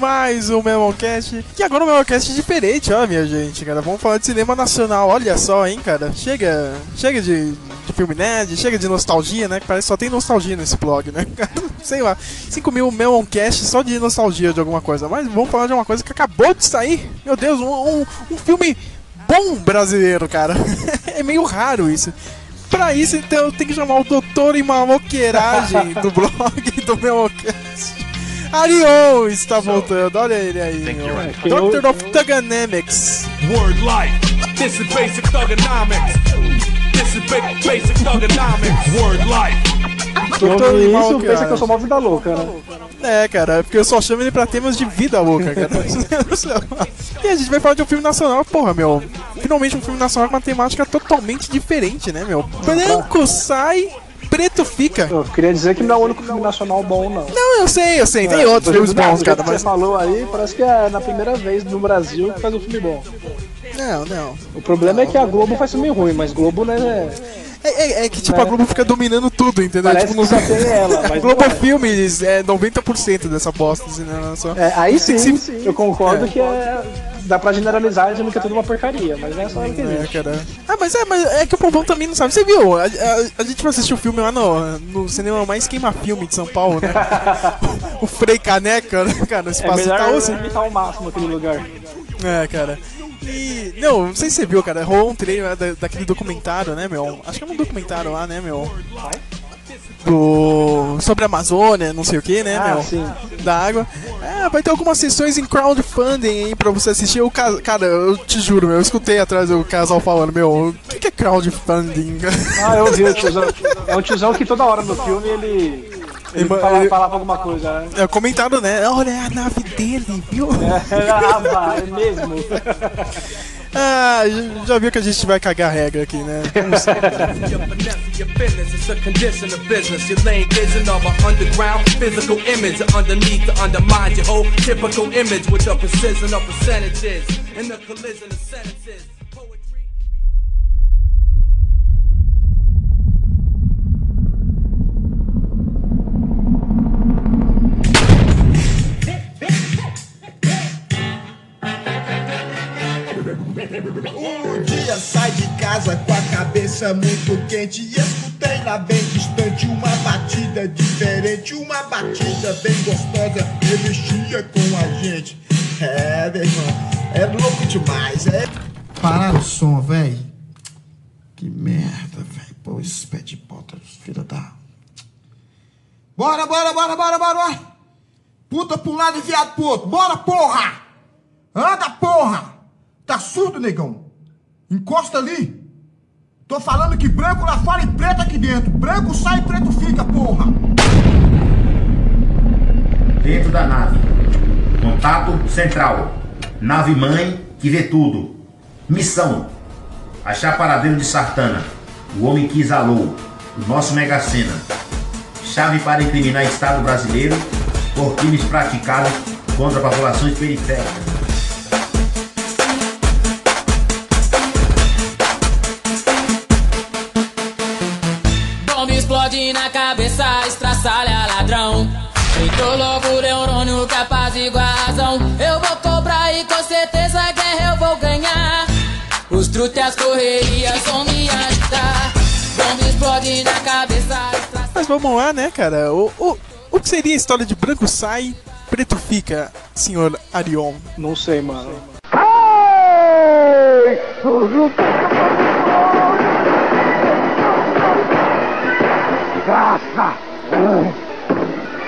mais um Memoncast. E agora um Memoncast diferente, ó, minha gente, cara. Vamos falar de cinema nacional, olha só, hein, cara. Chega, chega de, de filme nerd, chega de nostalgia, né? Que parece que só tem nostalgia nesse blog, né? Sei lá, 5 mil Memoncast só de nostalgia de alguma coisa. Mas vamos falar de uma coisa que acabou de sair. Meu Deus, um, um, um filme bom brasileiro, cara. é meio raro isso. Pra isso, então, eu tenho que chamar o doutor em maloqueiragem do blog do Memocast. Arion está voltando, olha ele aí. Thank you, meu. Ryan. Doctor of Thuganamics. Word life. This is basic thugonomics. This is ba basic thugonomics. Word life. Doutor em isso, pensa que eu sou uma vida louca, né? É, cara, porque eu só chamo ele pra temas de vida louca, cara. e a gente vai falar de um filme nacional, porra, meu. Finalmente um filme nacional com uma temática totalmente diferente, né, meu? Branco sai, preto fica. Eu queria dizer que não é o único filme nacional bom, não. Não, eu sei, eu sei, tem É, outros filmes bons, cara, mas. Você falou aí, parece que é na primeira vez no Brasil que faz um filme bom. Não, não. O problema é que a Globo faz filme ruim, mas Globo, né, É, é- é que, tipo, É. a Globo fica dominando tudo, entendeu? Parece tipo, tem ela, mas Globo não é. Filmes é 90% dessa bosta, assim, né? Só... é, aí sim, que se- eu concordo É. que é, dá pra generalizar dizendo que é tudo uma porcaria, mas não é só ela que É, existe. cara. Ah, mas é, mas é que o povão também não sabe. Você viu? A, a- a gente foi assistir o filme lá no, no cinema mais queima-filme de São Paulo, né? o Frei Caneca, né, cara? No É espaço melhor Itaú, assim. ao máximo aquele lugar. É, cara. E. Não, não sei se você viu, cara. Rolou um trailer da- daquele documentário, né, meu? Acho que é um documentário lá, né, meu? Do. Sobre a Amazônia, não sei o que, né, Ah, meu? sim. Da água. É, vai ter algumas sessões em crowdfunding aí pra você assistir. Ca- Cara, eu te juro, meu, eu escutei atrás o casal falando, meu, o que, que é crowdfunding? Ah, eu vi o tiozão. É um tiozão que toda hora no filme ele. Ele Ele- fala- ele- falava alguma coisa, né? É comentado, né? Olha é a nave dele, viu? ah, vá, é mesmo. Ah, já- viu que a gente vai cagar regra aqui, né? casa com a cabeça muito quente e escutei lá bem distante uma batida diferente, uma batida bem gostosa mexia com a gente. É, meu irmão, é louco demais, é. Parar o som, véi. Que merda, véi. Pô, esses pés de bota, filha da. Bora, bora, bora, bora, bora. Puta pra um lado e viado pro outro. Bora, porra! Anda, porra! Tá surdo, negão? Encosta ali. Tô falando que branco lá fora e preto aqui dentro. Branco sai e preto fica, porra. Dentro da nave. Contato central. Nave mãe que vê tudo. Missão. Achar paradeiro de Sartana. O homem que exalou. O nosso Mega Sena. Chave para incriminar Estado brasileiro por crimes praticados contra populações periféricas. Explode na cabeça, estraçalha ladrão. Entrou logo o neurônio capaz de igual a razão. Eu vou cobrar e com certeza a guerra eu vou ganhar. Os truques e as correrias vão me ajudar. Bomba explode na cabeça, estraçalha. Mas vamos lá, né, cara? O, o, o que seria a história de branco sai, preto fica, senhor Arion? Não sei, mano. Graça!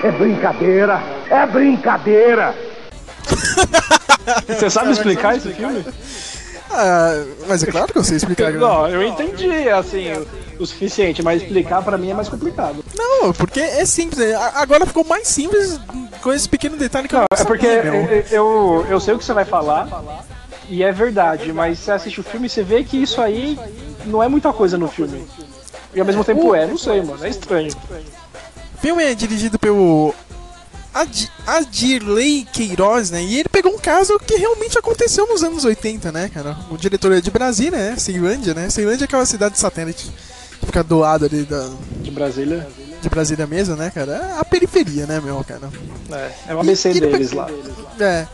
É brincadeira! É brincadeira! Você sabe explicar esse filme? Ah, mas é claro que eu sei explicar. Não, eu entendi, assim, o suficiente, mas explicar pra mim é mais complicado. Não, porque é simples. é, a- Agora ficou mais simples com esse pequeno detalhe que eu Não, não é porque eu, eu, eu sei o que você vai falar, E é verdade, mas você assiste o filme e você vê que isso aí não é muita coisa no filme. E ao mesmo tempo é, não sei, mano, é estranho. O filme é dirigido pelo Ad Adirley Queiroz, né? E ele pegou um caso que realmente aconteceu nos anos 80, né, cara? O diretor é de Brasília, né? Ceilândia, né? Ceilândia é aquela cidade satélite que fica do lado ali da, De Brasília. de Brasília mesmo, né, cara? É a periferia, né, meu, cara? É, é o ABC E- e ele deles pe- lá. É,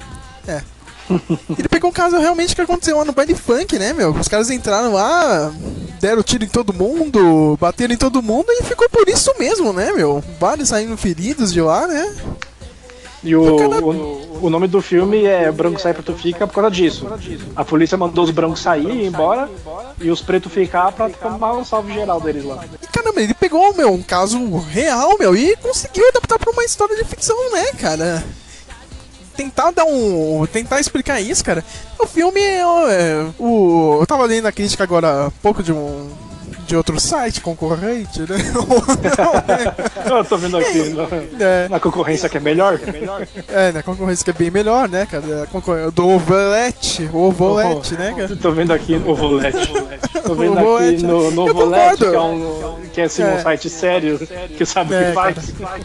é. Ele pegou um caso realmente que aconteceu lá no baile funk, né, meu? Os caras entraram lá, deram tiro em todo mundo, bateram em todo mundo e ficou por isso mesmo, né, meu? Vários saindo feridos de lá, né? E o, o, o nome do filme é Branco Sai Preto Fica por causa disso. A polícia mandou os brancos sair e ir embora e os pretos ficar pra tomar um salve geral deles lá. E caramba, ele pegou, meu, um caso real, meu, e conseguiu adaptar pra uma história de ficção, né, cara? Tentar dar um. Tentar explicar isso, cara. O filme é. é, o, eu tava lendo a crítica agora há pouco de um. De outro site concorrente, né? Eu tô vendo aqui na, é, na concorrência que é melhor. é, na concorrência que é bem melhor, né, cara? Do Ovolete, o Ovolete, né, cara? Tô vendo aqui no Volete. Tô vendo aqui no, no Eu Volete, que é, um, que é assim, um É. site sério, que sabe o É, que faz.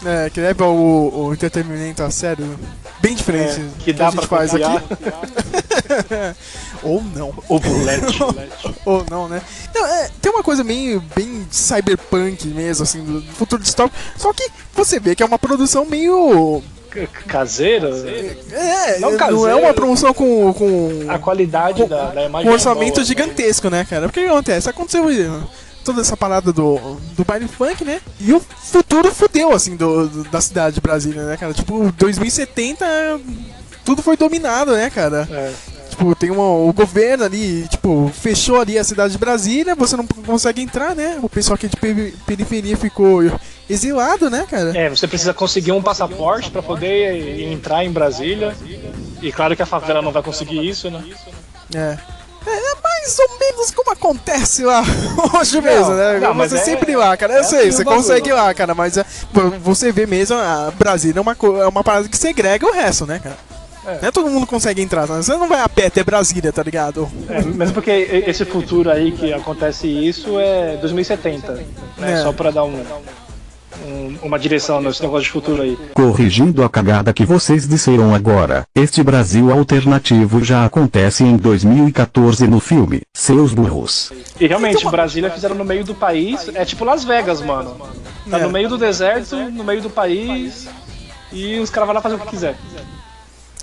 É, que leva o, o entretenimento a sério. Bem diferente. É, que dá a gente pra faz confiar. aqui. Ou não. O Volete. Ou não, né? Não, é, tem uma coisa meio bem cyberpunk mesmo, assim, do futuro distópico. Só que você vê que é uma produção meio. Caseira? É, Não não, caseiro. é uma promoção com. com A qualidade da, da imagem. um orçamento boa. gigantesco, né, cara? Porque o que acontece? Aconteceu toda essa parada do, do baile funk, né? E o futuro fudeu, assim, do, do- da cidade de Brasília, né, cara? Tipo, 2070, tudo foi dominado, né, cara? É. Tipo, tem uma, o governo ali, tipo, fechou ali a cidade de Brasília, você não consegue entrar, né? O pessoal aqui de peri- periferia ficou exilado, né, cara? É, você precisa conseguir um passaporte pra poder entrar em Brasília. E claro que a favela não vai conseguir isso, né? É. É mais ou menos como acontece lá hoje mesmo, né? não, você é- sempre ir lá, cara. Eu é sei, assim você consegue lá, cara, mas é, você vê mesmo, a Brasília é uma, é uma parada que segrega o resto, né, cara? Não é todo mundo consegue entrar, né? você não vai a pé até Brasília, tá ligado? É, mesmo porque esse futuro aí que acontece isso é 2070. Né? É. Só pra dar um, um- uma direção nesse negócio de futuro aí. Corrigindo a cagada que vocês disseram agora, este Brasil alternativo já acontece em 2014 no filme, seus burros. E realmente, Brasília fizeram no meio do país. É tipo Las Vegas, mano. Tá É. no meio do deserto, no meio do país. E os caras vão lá fazer o que quiser.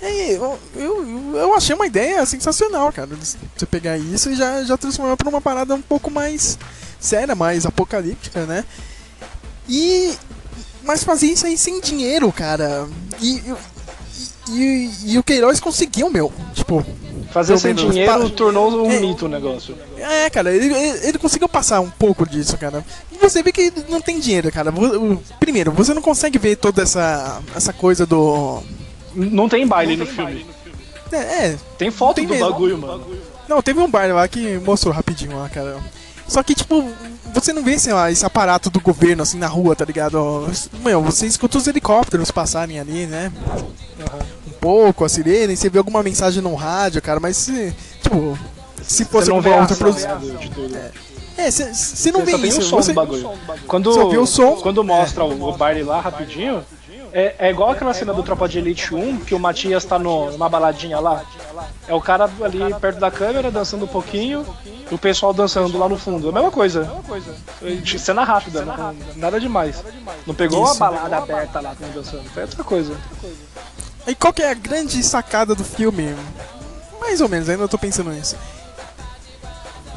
É, eu, eu, eu achei uma ideia sensacional, cara. Você pegar isso e já, já transformar pra uma parada um pouco mais séria, mais apocalíptica, né? E. Mas fazer isso aí sem dinheiro, cara. E. E, e- e o Queiroz conseguiu, meu. Tipo. Fazer sem dinheiro pa- tornou um É. mito o negócio. É, cara, ele, ele ele conseguiu passar um pouco disso, cara. E você vê que não tem dinheiro, cara. Primeiro, você não consegue ver toda essa, essa coisa do. Não tem baile no filme. É, é, Tem foto Tem do mesmo. bagulho, mano. Não, teve um bar lá que mostrou rapidinho lá, cara. Só que, tipo, você não vê, sei lá, esse aparato do governo assim na rua, tá ligado? Meu, você escuta os helicópteros passarem ali, né? Um pouco, a sirene, você vê alguma mensagem no rádio, cara, mas se, tipo, se fosse Você não vê outra produção. É, você não Você vê só tem isso. o som você... do bagulho. Quando, Só vê o som. Quando mostra o, o baile lá rapidinho, é, é igual aquela cena do Tropa de Elite 1, que o Matias tá no, numa baladinha lá. É o cara ali perto da câmera, dançando um pouquinho, e o pessoal dançando lá no fundo. É a mesma coisa. Cena rápida, não- nada demais. Não pegou Isso. a balada aberta lá dançando, foi outra coisa. E qual que é a grande sacada do filme? Mais ou menos, ainda tô pensando nisso.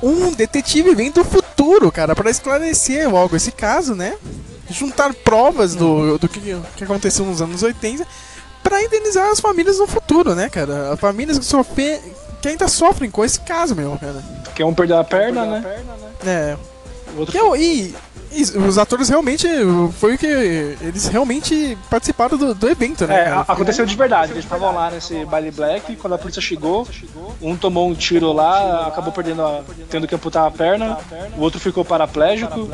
Um detetive vem do futuro, cara, pra esclarecer logo esse caso, né? Juntar provas do, do que, que aconteceu nos anos 80 pra indenizar as famílias no futuro, né, cara? As famílias que, sofrem, que ainda sofrem com esse caso, meu, cara. Porque um perdeu a perna, né? É. O outro Que eu- e, e os atores realmente. Foi o que. Eles realmente participaram do, do evento, né? É, cara? a- aconteceu de verdade. Eles estavam lá nesse baile black, quando a polícia chegou, um tomou um tiro lá, acabou perdendo a, tendo que amputar a perna, o outro ficou paraplégico.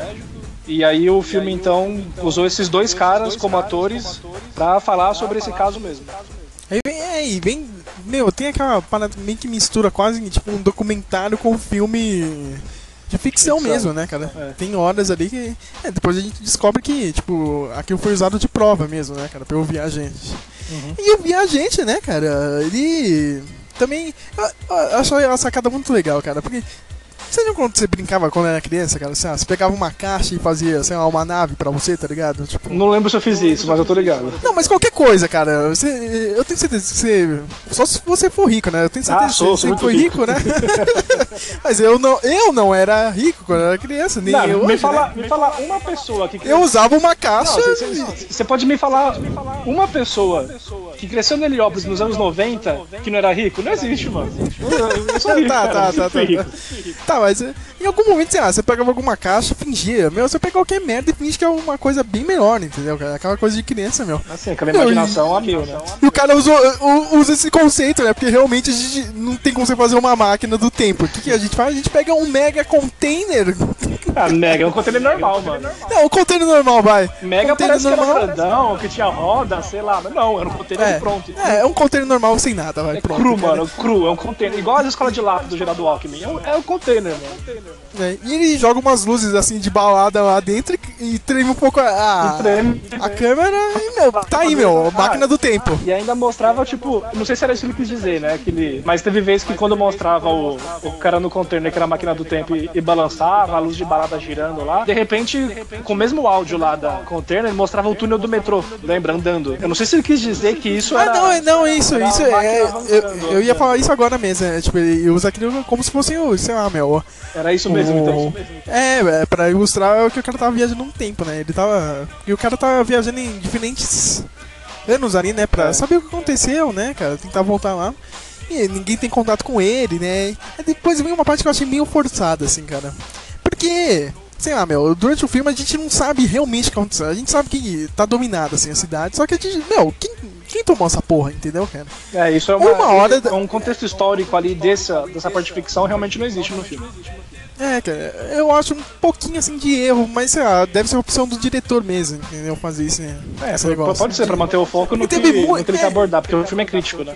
E aí o filme então usou esses dois caras como atores pra falar sobre esse caso mesmo. Aí vem, é, e vem. Meu, tem aquela parada meio que mistura quase tipo um documentário com um filme de ficção, Ficção. mesmo, né, cara? É. Tem horas ali que. É, depois a gente descobre que, tipo, aquilo foi usado de prova mesmo, né, cara? Pra eu viajante. E o viajante, né, cara? Ele. Também. Eu, eu acho a sacada muito legal, cara, porque. Você lembra quando você brincava quando era criança, cara? Assim, ah, você pegava uma caixa e fazia, sei lá, uma nave pra você, tá ligado? Tipo, Não lembro se eu fiz isso, mas eu tô ligado. não, mas qualquer coisa, cara. Você, eu tenho certeza que você. Só se você for rico, né? Eu tenho certeza Ah, que sou, você sempre muito foi rico, né? mas eu não, eu não era rico quando eu era criança, nem Não, eu. me, hoje, fala, né? me fala uma pessoa que Eu usava uma caixa. Você pode me falar uma pessoa que cresceu no Heliópolis nos anos 90 que não era rico? Não existe, mano. Eu, eu sou rico, tá, tá, tá, tá, rico. Tá, mas eh, em algum momento, sei lá, você pegava alguma caixa, fingia. Meu, você pega qualquer merda e finge que é uma coisa bem melhor, entendeu, cara? Aquela coisa de criança, meu. Assim, aquela Meu, imaginação a mil, né? E o cara usou, u- usa esse conceito, né? Porque realmente a gente não tem como você fazer uma máquina do tempo. O que, que a gente faz? A gente pega um mega container. Ah, Mega é um container normal, mano. Não, o container normal, vai. Mega Container parece que era normal. grandão, que tinha roda, sei lá. Mas não, era um container É, pronto. é, é um container normal sem nada, vai. É pronto, cru, cara. mano, cru, é um container. Igual as escolas de lápis do Geraldo Alckmin. É um, é um container, mano. É, E ele joga umas luzes assim de balada lá dentro e, e treme um pouco a, a, a câmera e, meu, tá aí, meu, máquina do tempo. E ainda mostrava, tipo, não sei se era isso que ele quis dizer, né? Que ele, mas teve vezes que quando mostrava o, o cara no container, que era a máquina do tempo, e, e balançava, a luz de balada girando lá, de repente, com o mesmo áudio lá da container, ele mostrava o túnel do metrô, lembra? Andando. Eu não sei se ele quis dizer que isso Ah, era. não, é- não, isso, isso máquina é. Eu, eu ia né? falar isso agora mesmo, é, tipo, ele usa aquilo como se fosse o, sei lá, meu. Era isso mesmo, então. o- É, é, pra ilustrar que o cara tava viajando um tempo, né? Ele tava. E o cara tava viajando em diferentes anos ali, né? Pra É. saber o que aconteceu, né, cara? Tentar voltar lá. E ninguém tem contato com ele, né? Aí depois vem uma parte que eu achei meio forçada, assim, cara. Porque, sei lá, meu, durante o filme a gente não sabe realmente o que aconteceu. A gente sabe que tá dominada, assim, a cidade. Só que a gente, meu, quem, quem tomou essa porra, entendeu, cara? É, isso é uma, Uma hora é um contexto histórico ali dessa, dessa parte de ficção realmente não existe no filme. É, cara, eu acho um pouquinho assim de erro, mas sei lá, deve ser opção do diretor mesmo, entendeu? Fazer isso, né? É, esse negócio. pode ser pra manter o foco no que, mu- no que ele é. quer abordar, porque o filme é crítico, né?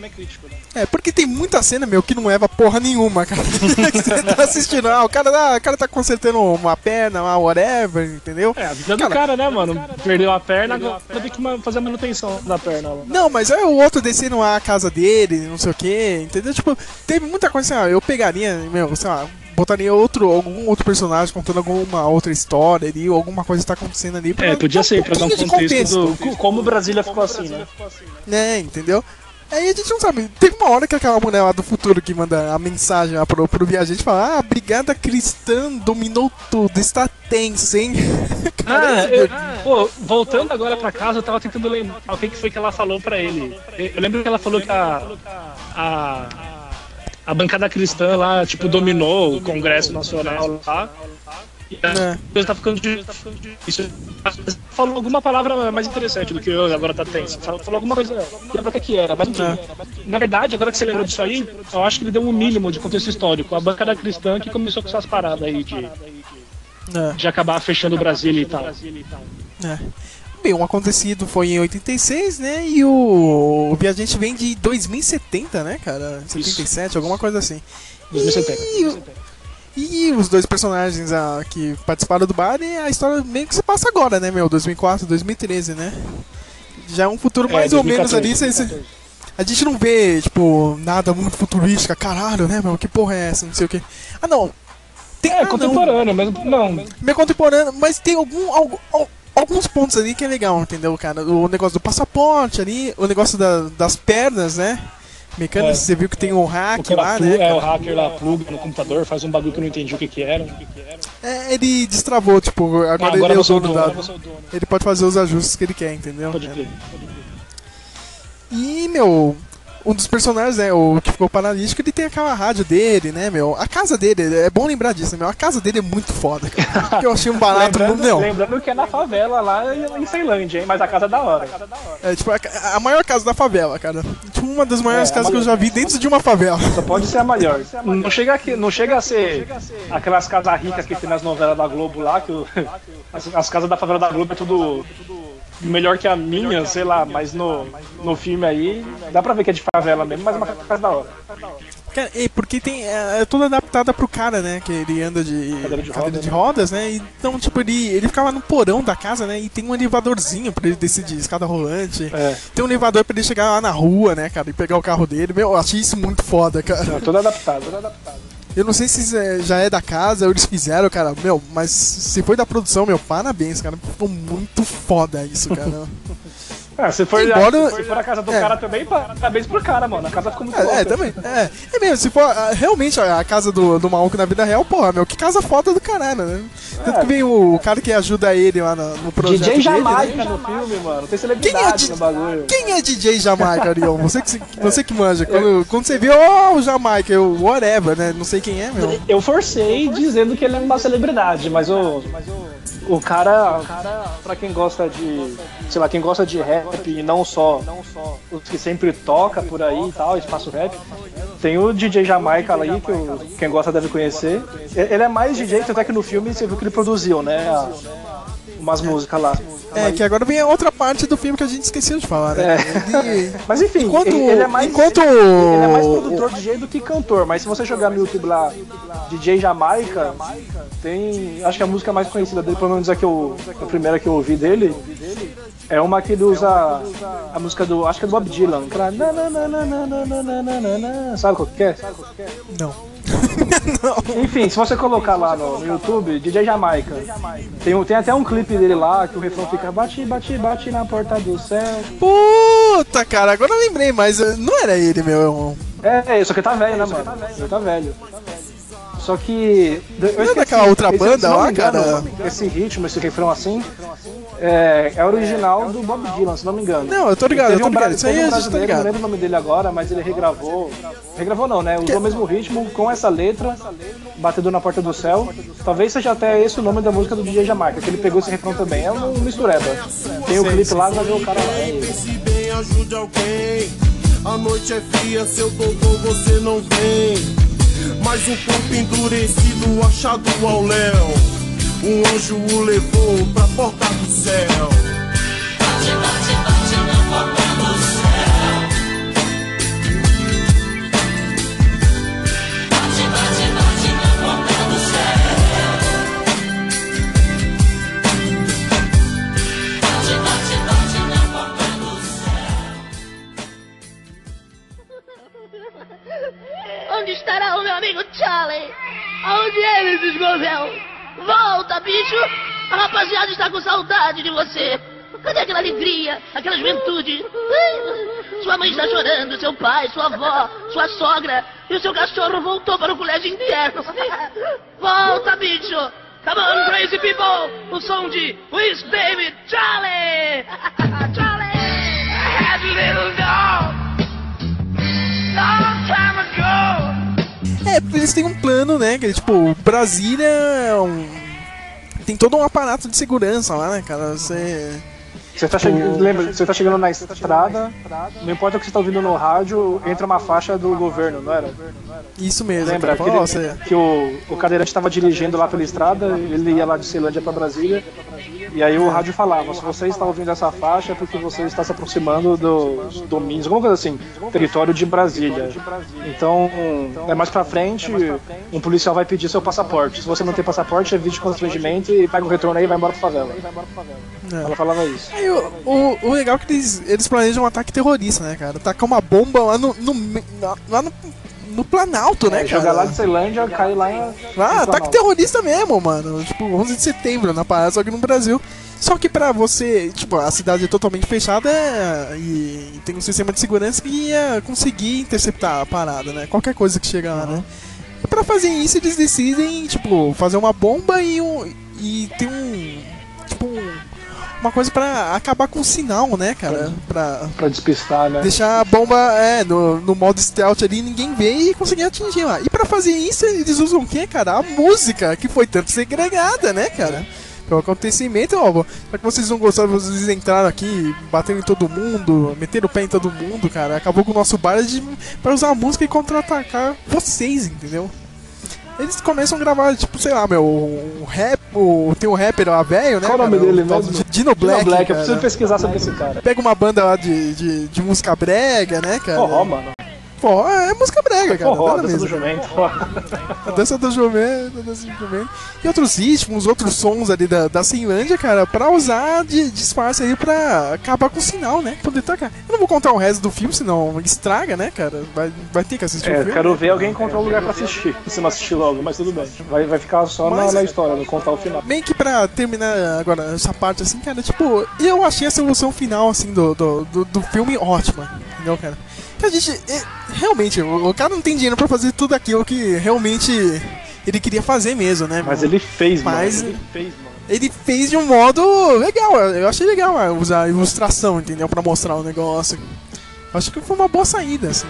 É, porque tem muita cena, meu, que não leva porra nenhuma, cara. Você tá assistindo, ah, o cara, ah, o cara tá consertando uma perna, uma whatever, entendeu? É, a vida do cara, né, mano? Perdeu a perna, agora tem que fazer a manutenção da perna lá. Não, mas é o outro descendo a casa dele, não sei o que, entendeu? Tipo, teve muita coisa assim, ó, eu pegaria, meu, sei lá, botaria outro, algum outro personagem contando alguma outra história ali, ou alguma coisa que tá acontecendo ali. pra É, podia ser, pra dar um de contexto, do co- como Brasília ficou assim, né? né, entendeu? Aí a gente não sabe. Teve uma hora que aquela mulher lá do futuro que manda a mensagem lá pro, pro viajante fala: Ah, a brigada cristã dominou tudo, está tenso, hein? Ah, eu, pô, voltando agora pra casa, eu tava tentando lembrar o que, que foi que ela falou pra ele. Eu, eu lembro que ela falou que a, a, a bancada cristã lá, tipo, dominou o Congresso Nacional lá. E a É. coisa tá ficando de. Isso. Falou alguma palavra mais interessante do que eu agora tá tenso. Falou, alguma coisa. Não lembro o que, que era, mas enfim. É. Na verdade, agora que você lembrou disso aí, eu acho que ele deu um mínimo de contexto histórico. A bancada cristã que começou com essas paradas aí de, É. de acabar fechando o Brasil e tal. É. Bem, o acontecido foi em 86, né? E o, o viajante vem de 2070, né, cara? 77, alguma coisa assim. 2070. E, e os dois personagens ah, que participaram do bar, e a história meio que se passa agora, né, meu? 2004, 2013, né? Já é um futuro É, mais ou menos 2014, ali. cê- cê- a gente não vê, tipo, nada muito futurística, caralho, né, meu? Que porra é essa? Não sei o que. Ah, não. Tem, É, ah, não. contemporâneo, mas não. meio contemporâneo, mas tem algum, algu- al- alguns pontos ali que é legal, entendeu, cara? O negócio do passaporte ali, o negócio da- das pernas, né? Mecânicas, É. você viu que tem o hack lá, né? é, cara? o hacker lá pluga no computador, faz um bagulho que eu não entendi o que que era. É, ele destravou, tipo, agora, Ah, ele agora você é o dono dono, da. Ele pode fazer os ajustes que ele quer, entendeu? Pode crer. E, meu, um dos personagens, né, o que ficou paralítico, ele tem aquela rádio dele, né, meu? A casa dele, é bom lembrar disso, né, meu? A casa dele é muito foda, cara. Eu achei um barato, Lembrando, não. lembrando que é na favela lá em Ceilândia, hein? Mas a casa é da hora. É tipo a, a maior casa da favela, cara. Tipo, uma das maiores É, a casas que eu maior. já vi dentro de uma favela. Só pode ser a maior. Não chega, aqui, não chega a ser aquelas casas ricas que tem nas novelas da Globo lá, que o- as, as casas da favela da Globo é tudo melhor que a minha, sei lá, mas no, no filme aí dá pra ver que é de favela mesmo, mas é uma casa da hora. Cara, e porque tem. É, é toda adaptada pro cara, né? Que ele anda de Cadeira de cadeira roda, de né? rodas, né? Então, tipo, ele, ele ficava no porão da casa, né? E tem um elevadorzinho pra ele descer de escada rolante. É. Tem um elevador pra ele chegar lá na rua, né, cara? E pegar o carro dele. Meu, eu achei isso muito foda, cara. Não, tudo adaptado, tudo adaptado. Eu não sei se é- já é da casa ou eles fizeram, cara. Meu, mas se foi da produção, meu, parabéns, cara. Ficou muito foda isso, cara. Ah, se for, Embora- se for a casa do é. cara também, parabéns pro cara, mano. A casa ficou muito É, louca. é, também. É, é mesmo, se for ah, realmente a, a casa do, do maluco na vida real, porra, meu, que casa foda do caralho, né? Tanto É. que vem o cara que ajuda ele lá no, no projeto DJ dele, Jamaica né? no filme, mano. Tem Quem é, celebridade no bagulho. quem é DJ Jamaica, Ariel? Você que, se- você que manja. Quando, quando você vê, ó, o Jamaica, eu, whatever, né? Não sei quem é, meu. Eu forcei dizendo que ele é uma celebridade, mas o. O cara, pra quem gosta de. Sei lá, quem gosta de rap e não só os que sempre toca por aí e tal, espaço rap, tem o DJ Jamaica ali, que o- quem gosta deve conhecer. Ele é mais DJ, tanto é que no filme você viu que ele produziu, né? a- umas músicas lá. É, que agora vem a outra parte do filme que a gente esqueceu de falar, né? Ele- Mas enfim, Enquanto- ele, ele é mais, enquanto- ele é mais produtor de DJ do que cantor, mas se você jogar no YouTube lá DJ Jamaica, tem. Acho que a música mais conhecida dele, pelo menos a que eu. A primeira que eu ouvi dele, é uma que ele usa a música do. Acho que é do Bob Dylan. Aquela. Sabe qual que é? Não. Enfim, se você colocar lá no, YouTube, DJ Jamaica. Tem, tem até um clipe dele lá que o refrão fica bate, bate, bate na porta do céu. Puta, cara, agora eu lembrei, mas não era ele, meu irmão. É, só que tá velho, né, mano? Ele tá velho. Só que. Eu não é daquela outra banda lá, cara? Esse ritmo, esse refrão assim é, é original do Bob Dylan, se não me engano. Não, eu tô ligado, eu tô um ligado. Isso aí um tá ligado. Não lembro o nome dele agora, mas ele regravou. Regravou não, né? Usou o mesmo ritmo com essa letra, Batedor na Porta do Céu. Talvez seja até esse o nome da música do DJ Jamaica, que ele pegou esse refrão também. É um mistureba. Tem o clipe lá, vai ver o cara lá. Pense bem, ajude alguém. A noite é fria, seu doutor você não vem. Mais um corpo endurecido achado ao léu. Um anjo o levou pra porta do céu. Onde bicho! A rapaziada está com saudade de você. Cadê aquela alegria, aquela juventude? Sua mãe está chorando, seu pai, sua avó, sua sogra e o seu cachorro voltou para o colégio interno. Volta, bicho! Come on, crazy people! O som de Wiz David Charlie! Charlie! I had a little dog long time ago. É, eles têm um plano, né? Que é tipo, Brasília é um. Tem todo um aparato de segurança lá, né, cara? Você. Você tá, chegando, lembra, você tá chegando na estrada, não importa o que você tá ouvindo no rádio, entra uma faixa do governo, não era? Isso mesmo, Lembra cara. que, Fala, ele- você- que o, o cadeirante estava dirigindo lá pela estrada, ele ia lá de Ceilândia para Brasília, e aí o rádio falava: se você está ouvindo essa faixa é porque você está se aproximando dos domínios, alguma coisa assim, território de Brasília. Então, é mais pra frente, um policial vai pedir seu passaporte. Se você não tem passaporte, evite constrangimento e pega o retorno aí e vai embora pra favela. É. Ela falava isso. Aí, o, o, o legal é que eles, eles planejam um ataque terrorista, né, cara? Tacar uma bomba lá no. no, lá no, no Planalto, né, É, cara? jogar lá de Ceilândia, cai lá em. Ah, ataque terrorista mesmo, mano. Tipo, 11 de setembro na parada, só que no Brasil. Só que pra você, tipo, a cidade é totalmente fechada é, e tem um sistema de segurança que ia conseguir interceptar a parada, né? Qualquer coisa que chegar lá, né? E pra fazer isso, eles decidem, tipo, fazer uma bomba e um. E tem um. Tipo, um- uma coisa pra acabar com o sinal, né, cara? Pra, Pra despistar, né? deixar a bomba é, no, no modo stealth ali, ninguém vê e conseguir atingir lá. E pra fazer isso, eles usam o que, cara? A música, que foi tanto segregada, né, cara? Pelo acontecimento, ó, já que vocês não gostaram, vocês entraram aqui, bateram em todo mundo, meteram o pé em todo mundo, cara. Acabou com o nosso bar de, pra usar a música e contra-atacar vocês, entendeu? Eles começam a gravar, tipo, sei lá, meu, um rap, o, tem um rapper lá, velho, né? Qual o nome dele mesmo? Dino Black. Dino Black, eu cara. preciso pesquisar sobre esse cara. Pega uma banda lá de, de, de música brega, né, cara? Forró, mano. Forró é música brega, cara. Forró, dança do jumento. A dança do jumento, a dança do jumento. E outros ritmos, outros sons ali da, da Finlândia, cara, pra usar de disfarce aí pra acabar com o sinal, né? Poder tocar. Eu não vou contar o resto do filme, senão estraga, né, cara? Vai, vai ter que assistir o É, filme. quero ver alguém encontrar um lugar pra assistir. Se não assistir logo, mas tudo bem. Vai, vai ficar só na, Mas- na história, não contar o final. Meio que pra terminar agora essa parte, assim, cara, tipo, eu achei a solução final, assim, do, do, do, do filme ótima, entendeu, cara? Que a gente, é, realmente, o, cara não tem dinheiro pra fazer tudo aquilo que realmente ele queria fazer mesmo, né? Mas ele fez, Mas mano. Ele fez, mano. ele fez de um modo legal, eu achei legal ah, usar a ilustração, entendeu? Pra mostrar o negócio. Acho que foi uma boa saída, assim.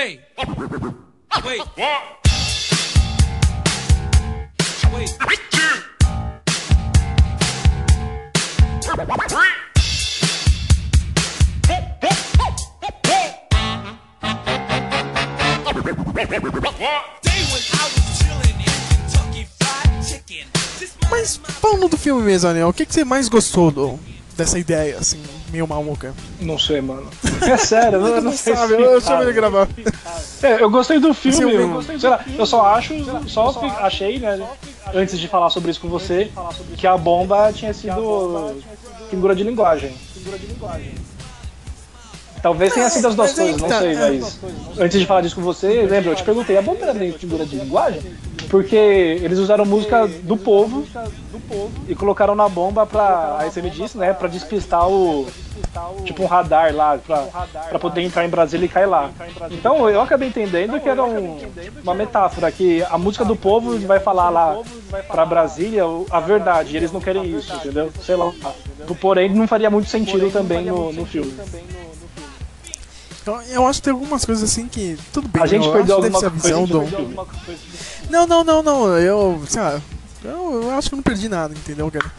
Jay. Wait. Wait. Mas falando do filme mesmo, Anel, o que, que você mais gostou do, dessa ideia, assim, meio maluca? Não sei, mano. É sério, eu não, eu não sei sabe, se eu chamo ele gravar. É, eu gostei do filme, Sim, eu eu, gostei do sei lá, eu só acho, só fi- achei, né, antes de falar sobre isso com você, que a bomba tinha sido figura de linguagem. Talvez tenha sido as duas coisas, não sei, é. mas antes de falar disso com você, lembra, eu te perguntei, a bomba era nem figura de linguagem? Porque eles usaram música do povo e colocaram na bomba pra, aí você me disse, né, pra despistar o, tipo um radar lá, pra, pra poder entrar em Brasília e cair lá. Então eu acabei entendendo que era um- uma metáfora, que a música do povo vai falar lá pra Brasília a verdade, e eles não querem isso, entendeu? Sei lá. Porém, não faria muito sentido também no, no filme. Eu, eu acho que tem algumas coisas assim que. Tudo bem, A gente eu perdeu alguma coisa. a gente do. perdeu alguma coisa. Não, não, não, não. Eu. Sei lá. Eu, eu acho que eu não perdi nada, entendeu, cara?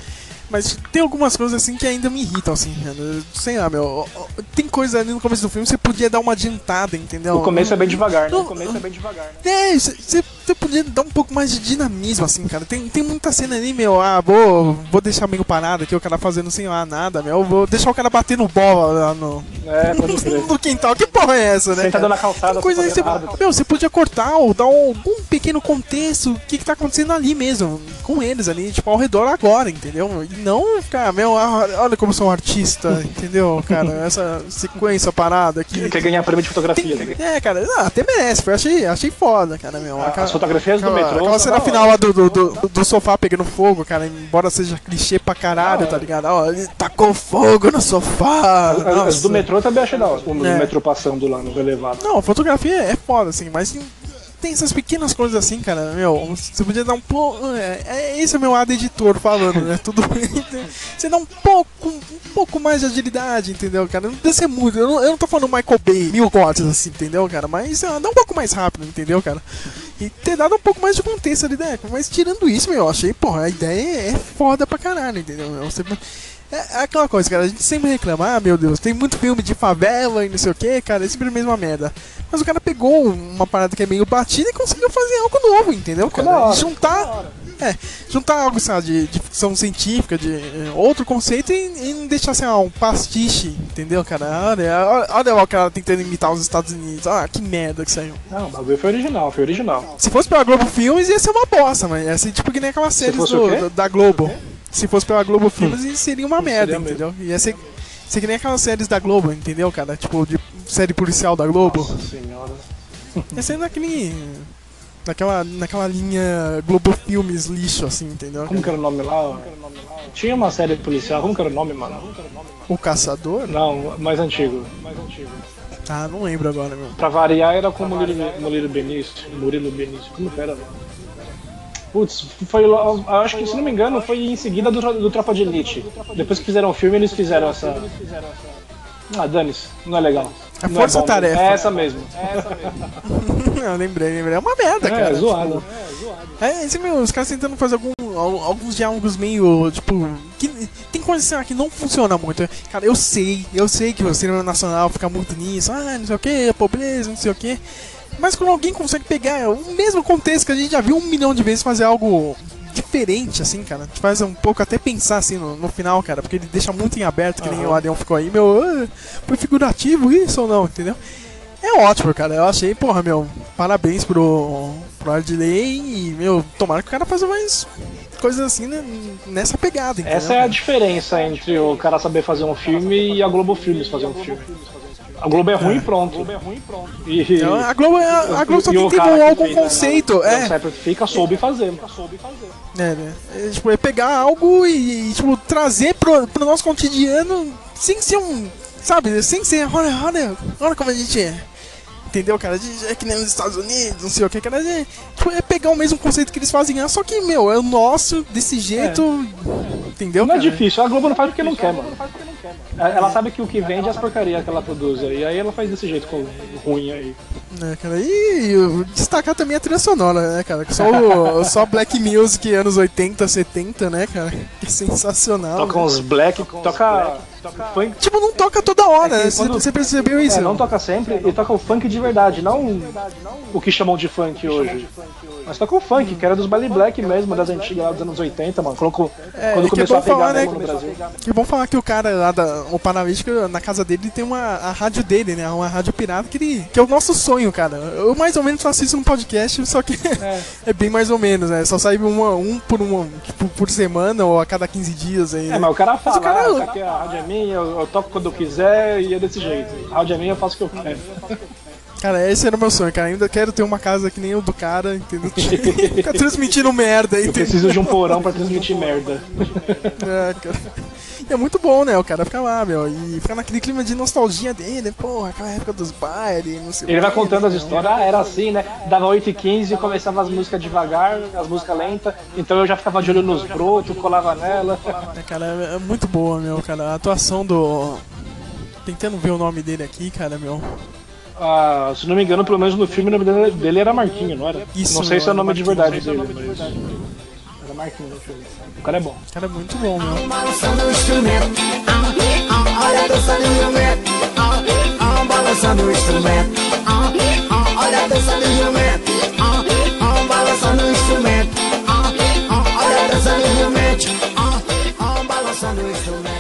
Mas tem algumas coisas assim que ainda me irritam, assim, cara. Sei lá, meu. Tem coisa ali no começo do filme que você podia dar uma adiantada, entendeu? O começo é bem devagar, né? O começo é bem devagar, né? É, você podia dar um pouco mais de dinamismo, assim, cara. Tem, tem muita cena ali, meu. Ah, vou, vou deixar meio parado aqui, o cara fazendo sem lá nada, meu. Vou deixar o cara batendo bola lá no, É, no quintal. Que porra é essa, né? Sentado cara? na calçada, Tem coisa aí, fazendo você, meu, você podia cortar ou dar um, algum pequeno contexto. O que, que tá acontecendo ali mesmo, com eles ali, tipo, ao redor agora, entendeu? E não ficar, meu, ah, olha como eu sou um artista, entendeu, cara? Essa sequência parada aqui. Quer ganhar prêmio de fotografia, né? É, cara, ah, até merece, foi, achei, achei foda, cara, meu. Ah, Aquela- as fotografias do aquela, metrô Aquela são cena final lá do, do, do, do sofá pegando fogo, cara, embora seja clichê pra caralho, tá ligado? Ó, ele tacou fogo no sofá. As, as do metrô também achei da hora. O É. metrô passando lá no elevado. Não, a fotografia é foda, assim, mas tem, essas pequenas coisas assim, cara, meu, você podia dar um pouco. É, é, esse é meu lado editor falando, né? Tudo. Você dá um pouco, um pouco mais de agilidade, entendeu, cara? Não precisa ser muito. Eu não, eu não tô falando Michael Bay, mil cortes assim, entendeu, cara? Mas ah, dá um pouco mais rápido, entendeu, cara? E ter dado um pouco mais de contexto ali, né? Mas tirando isso, meu, eu achei, porra, a ideia é foda pra caralho, entendeu? Você- é é aquela coisa, cara, a gente sempre reclama, ah, meu Deus, tem muito filme de favela e não sei o que, cara, é sempre a mesma merda. Mas o cara pegou uma parada que é meio batida e conseguiu fazer algo novo, entendeu, da cara? hora, juntar. É, juntar algo, sabe, de, de ficção científica, de eh, outro conceito e, e não deixar assim, ah, um pastiche, entendeu, cara? Olha, olha, olha lá o cara tentando imitar os Estados Unidos. Ah, que merda que saiu. Não, o bagulho foi original, foi original. Se fosse pela Globo Filmes, ia ser uma bosta, mas ia ser tipo que nem aquelas séries do- da Globo. Se fosse pela Globo Filmes, seria uma merda, Seria mesmo. entendeu? Ia ser, ser que nem aquelas séries da Globo, entendeu, cara? Tipo, de série policial da Globo. Nossa senhora. Ia ser naquele. Naquela, naquela linha Globo Filmes lixo, assim, entendeu? Como que era o nome lá? Tinha uma série policial, como que era o nome, mano? O Caçador? Não, mais antigo. Mais antigo. Ah, não lembro agora, meu. Pra variar era com o Murilo, Murilo Benício. Murilo Benício. Como que era? Putz, foi. Acho que, se não me engano, foi em seguida do, do Tropa de Elite. Depois que fizeram o filme, eles fizeram essa. Ah, dane-se, não é legal. A Não Força é bom. Tarefa. É essa mesmo. É essa mesmo. eu lembrei, lembrei. É uma merda, É, cara. é zoado. Tipo, é, esse, meu, os caras tentando fazer algum, al- alguns diálogos meio, tipo... Que, tem coisa assim, que não funciona muito. Cara, eu sei, eu sei que o cinema nacional fica muito nisso. Ah, não sei o que, pobreza, não sei o que. Mas quando alguém consegue pegar o mesmo contexto que a gente já viu um milhão de vezes fazer algo diferente, assim, cara. Te faz um pouco até pensar, assim, no, no final, cara. Porque ele deixa muito em aberto, que nem o Adrião ficou aí. Meu, ah, foi figurativo isso ou não, entendeu? É ótimo, cara. Eu achei, porra, meu, parabéns pro, pro Ardley e, meu, tomara que o cara faça mais coisas assim né, nessa pegada, entendeu? Essa é a diferença entre o cara saber fazer um filme e a Globo Filmes fazer um filme. A Globo é ruim e pronto. E, Não, a Globo, é- a Globo só e o tem que ter algum né, conceito, não, é. Sempre fica, soube fazer. É, né? É, tipo, é pegar algo e, e, tipo, trazer pro, pro nosso cotidiano sem ser um. Sabe? Sem ser. Olha, olha, olha como a gente é. Entendeu, cara? É que nem nos Estados Unidos, não sei o que, cara. É, tipo, é pegar o mesmo conceito que eles fazem, só que, meu, é o nosso, desse jeito. Entendeu? Não é cara? difícil, a Globo não faz porque não quer, mano. Ela sabe que o que vende é as porcarias que ela produz aí, aí ela faz desse jeito com- ruim aí. É, cara, e destacar também a trilha sonora, né, cara? Que Só, o, só Black Music anos 80, 70, né, cara? Que sensacional. Toca né? uns black, toca, toca funk. Tipo, não toca toda hora, É né? Você quando- você percebeu isso? É, não toca sempre e toca o funk de verdade, não o que chamam de funk hoje. Mas toca o funk, que era dos baile black mesmo, das antigas lá dos anos 80, mano. Colocou, É, quando é é começou a pegar falar, né? no Brasil. Que bom falar que o cara lá da o Panavístico, na casa dele, tem uma a rádio dele, né? Uma rádio pirata que, ele, que é o nosso sonho, cara. Eu mais ou menos faço isso no podcast, só que é, bem mais ou menos, né? Só sai uma, um por uma, tipo, por semana ou a cada 15 dias aí. É, mas o cara fala, o cara- ah, essa aqui a rádio é minha, eu, eu toco quando eu quiser e é desse jeito. A rádio é minha, eu faço o que eu quero. Cara, esse era o meu sonho, cara. Ainda quero ter uma casa que nem o do cara, entendeu? Ficar transmitindo merda, Eu entendeu? preciso de um porão pra transmitir merda. É, cara. E é muito bom, né? O cara fica lá, meu, e fica naquele clima de nostalgia dele, porra, aquela época dos bailes, não sei o Ele vai contando as né? histórias, ah, era assim, né? Dava 8h15 e começava as músicas devagar, as músicas lentas, então eu já ficava de olho nos brotos, colava nela. É, cara, é é muito boa, meu, cara. A atuação do. Tentando ver o nome dele aqui, cara, meu. Ah, se não me engano, pelo menos no filme o nome dele- era Marquinho, não era? Isso, não sei se é o nome de Marquinho. verdade dele, mas. Era Marquinho no filme. O cara é bom. O cara é muito bom, meu. Balançando o instrumento, olha a dança do jumento, balançando o instrumento, olha a dança do jumento, balançando o instrumento,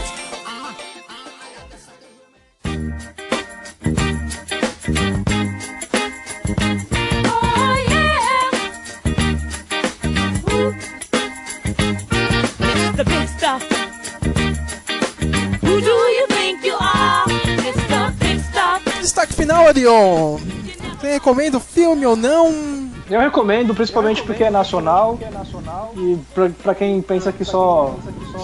final, Arion. Você recomenda o filme ou não? Eu recomendo, principalmente porque é nacional. E pra, pra quem pensa que só,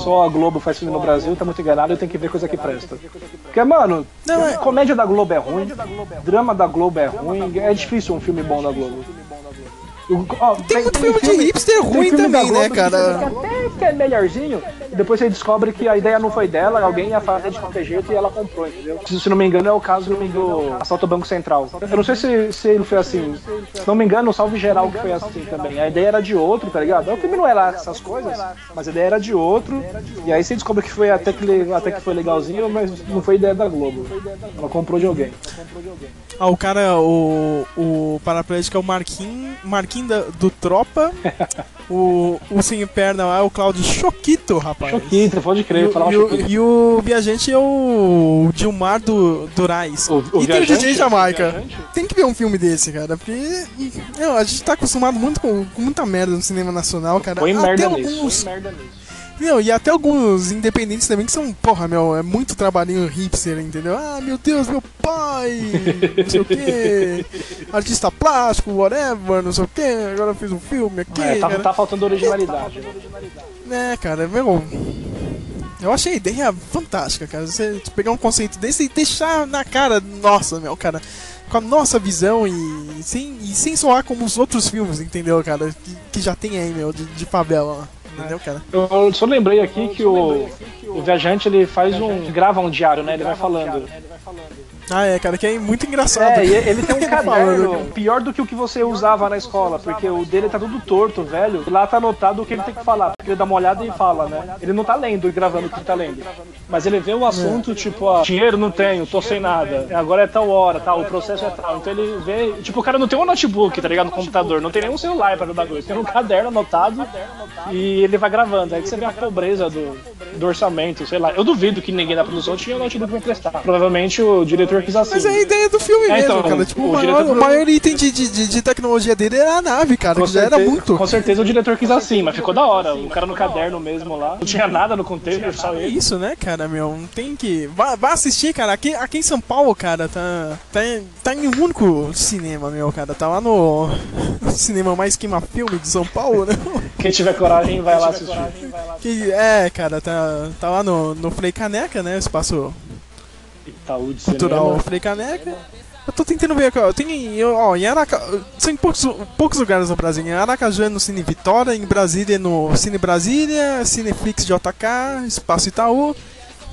só a Globo faz filme no Brasil, tá muito enganado e tem que ver coisa que presta. Porque, mano, comédia da Globo é ruim, drama da Globo é ruim, é difícil um filme bom da Globo. O- ó, Tem muito filme de hipster ruim filme também, né, que cara? fica Até que é melhorzinho, e depois você descobre que a ideia não foi dela, alguém ia fazer de qualquer jeito e ela comprou, entendeu? Se, se não me engano, é o caso do Assalto ao Banco Central. Eu não sei se, se ele foi assim. Se não me engano, o Salve Geral que foi assim também. A ideia era de outro, tá ligado? O filme não era essas coisas, mas a ideia era de outro. E aí você descobre que foi até que, até que foi legalzinho, mas não foi ideia da Globo. Ela comprou de alguém. Ah, o cara, o, o paraplégico é o Marquinhos, Marquinhos do Tropa. o, o sem perna lá é o Claudio Choquito, rapaz. Choquito, pode crer, E, o- falava e, o, e o viajante é o Dilmar do Durais. o e tem o viajante? DJ Jamaica. Tem que ver um filme desse, cara. Porque meu, a gente tá acostumado muito com, com muita merda no cinema nacional, cara. Põe Até merda alguns, nisso, põe merda nisso. Meu, e até alguns independentes também que são, porra, meu, é muito trabalhinho hipster, entendeu? Ah, meu Deus, meu pai, não sei o que, artista plástico, whatever, não sei o que, agora fez um filme aqui. É, tá, tá faltando originalidade. É, cara, meu. Eu achei a ideia fantástica, cara. Você pegar um conceito desse e deixar na cara, nossa, meu, cara. com a nossa visão e sem, e sem soar como os outros filmes, entendeu, cara? Que, que já tem aí, meu, de, de favela, entendeu, cara? Eu só lembrei aqui que o, o viajante ele faz um. grava um diário, né? Ele vai falando. Ah, é, cara, que é muito engraçado. É, ele tem um caderno cara. pior do que o que você usava na escola, porque o dele tá tudo torto, velho. E lá tá anotado o que ele tem que falar, porque ele dá uma olhada e fala, né? Ele não tá lendo e gravando o que ele tá lendo. Mas ele vê o assunto, tipo, ó, dinheiro não tenho, tô sem nada. Agora é tal hora, tal, o processo é tal. Então ele vê, tipo, o cara não tem um notebook, tá ligado? No computador, não tem nenhum celular pra ver o bagulho. Tem um caderno anotado e ele vai gravando. Aí que você vê a pobreza do, do orçamento, sei lá. Eu duvido que ninguém da produção tinha um notebook pra emprestar. Provavelmente o diretor quis assim. Mas é a ideia do filme É, mesmo, então, cara. Tipo, o, o maior, o maior item de, de, de- tecnologia dele era a nave, cara, Com que já era certeza- muito. Com certeza o diretor quis assim, mas ficou da hora. O cara no caderno mesmo lá. Não tinha nada no container, só É ele. isso, né, cara, meu? Não tem que. Vá, vá assistir, cara. Aqui, aqui em São Paulo, cara, tá, tá, em- tá em um único cinema, meu, cara. Tá lá no, no cinema mais queima filme de São Paulo, né? Quem tiver coragem vai lá assistir. Que, é, cara, tá, tá lá no, no Frei Caneca, né? Espaço Itaú de cultural cinema. Frei Caneca. Eu tô tentando ver aqui, ó. Tem, eu, ó, em Araca... São em poucos, poucos lugares no Brasil. Em Aracaju é no Cine Vitória, em Brasília é no Cine Brasília, Cineflix JK, Espaço Itaú.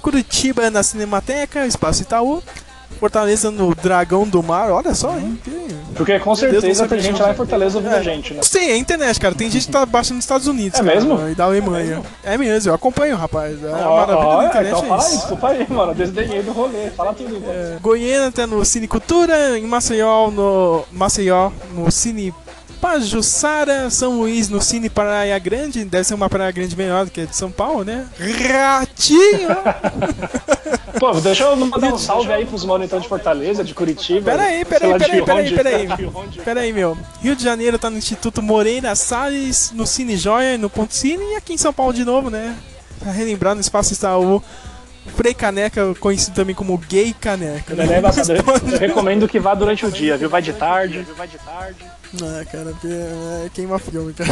Curitiba é na Cinemateca, Espaço Itaú. Fortaleza no Dragão do Mar, olha só, hein? Que- Porque com certeza tem gente lá em Fortaleza ouvindo É. a gente, né? Sei, é internet, cara. Tem gente que tá baixando nos Estados Unidos. É cara, mesmo? E da Alemanha. É mesmo, eu acompanho, rapaz. É a Ó, maravilha ó, da internet. então é fala isso. desculpa aí, mano. Desdenhei do rolê. Fala tudo então. É, Goiânia tá no Cine Cultura, em Maceió no Maceió no Cine Pajuçara, São Luís no Cine Praia Grande, deve ser uma praia grande melhor do que a de São Paulo, né? Ratinho! Pô, deixa eu mandar um salve aí pros mano então de Fortaleza, de Curitiba. Peraí, peraí, peraí, peraí, peraí. Peraí, meu. Rio de Janeiro tá no Instituto Moreira Salles, no Cine Joia, no Ponto Cine, e aqui em São Paulo de novo, né? Pra relembrar no Espaço Itaú, Frei Caneca, conhecido também como Gay Caneca. É. Eu recomendo que vá durante o dia, viu? Vai de tarde. Ah, cara, porque é queima filme, cara.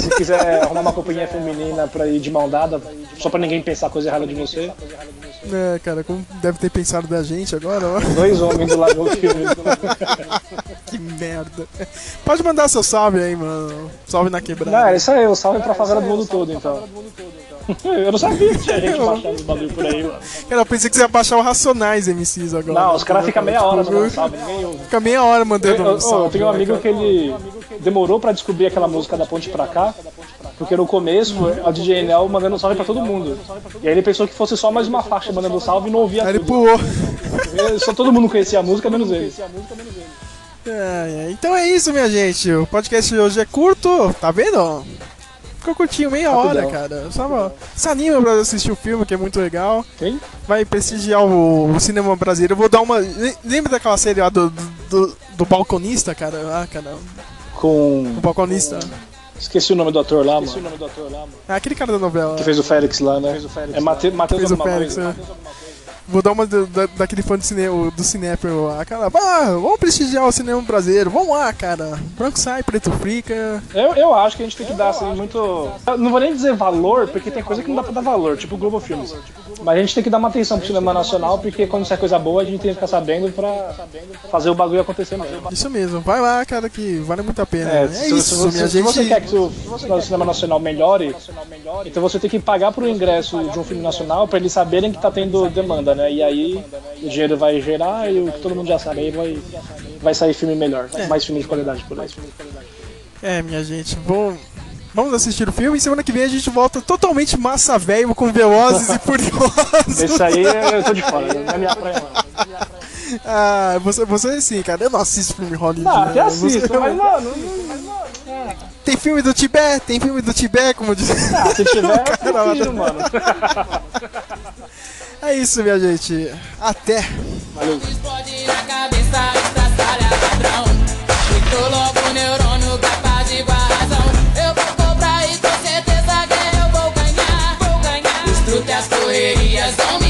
Se quiser arrumar uma companhia feminina pra ir de mão dada, só pra ninguém pensar coisa errada de você. É, cara, como deve ter pensado da gente agora, ó. Dois homens do lado do filme. que merda. Pode mandar seu salve aí, mano. Salve na quebrada. Não, é isso aí, o salve pra favela do mundo todo, então. Eu não sabia que tinha gente baixando os bagulho por aí, mano. Cara, eu pensei que você ia baixar o Racionais MCs agora. Não, os caras ficam meia hora mandando salve, ninguém ouve. Fica meia hora mandando Eu, eu- um salve. eu tenho um amigo que ele demorou pra descobrir aquela música da ponte pra cá, porque no começo a DJ Enel mandando salve pra todo mundo. E aí ele pensou que fosse só mais uma faixa mandando salve e não ouvia Aí ele tudo. pulou. Só todo mundo conhecia a música, menos ele. É, é. Então é isso, minha gente. O podcast de hoje é curto, tá vendo? Ficou curtinho, meia hora, Rapidão. cara. Só se anima pra assistir o filme, que é muito legal. Quem? Vai prestigiar o, o cinema brasileiro. Eu vou dar uma. le- Lembra daquela série lá do, do, do balconista, cara? Ah, cara. Com. O balconista. Esqueci o nome do ator lá, mano. É aquele cara da novela. Que fez o Félix lá, né? É Mate- Matheus fez o alguma Félix, coisa. né? Vou dar uma da, daquele fã do cinema, do Cinéper lá, cara. Ah, vamos prestigiar o cinema brasileiro. Vamos lá, cara. Branco sai, preto fica. Eu, eu acho que a gente tem que dar assim muito. Eu não vou nem dizer valor, porque tem coisa que não dá pra dar valor, tipo o Globo Filmes. Mas a gente tem que dar uma atenção pro cinema nacional, porque quando sai coisa boa, a gente tem que ficar sabendo pra fazer o bagulho acontecer mesmo. Isso mesmo, vai lá, cara, que vale muito a pena. É, É, se, isso, se, minha se, gente. você quer que o, o cinema nacional melhore, então você tem que pagar pro ingresso de um filme nacional pra eles saberem que tá tendo demanda, né? E aí o dinheiro vai gerar e o que todo mundo já sabe, aí vai, vai sair filme melhor, É. mais filme de qualidade por aí. É, minha gente, bom. Vamos assistir o filme e semana que vem a gente volta totalmente massa velho com Velozes e Furiosos. Esse aí eu tô de fora, não é minha praia não. Ah, você, você sim, cara. Eu não assisto filme Hollywood. Não, né? até assisto, Você- mas não, não, não, Tem filme do Tibete, tem filme do Tibete, como diz. Ah, se tiver, eu prefiro, mano. É isso, minha gente. Até. Valeu. As correrias ajudar.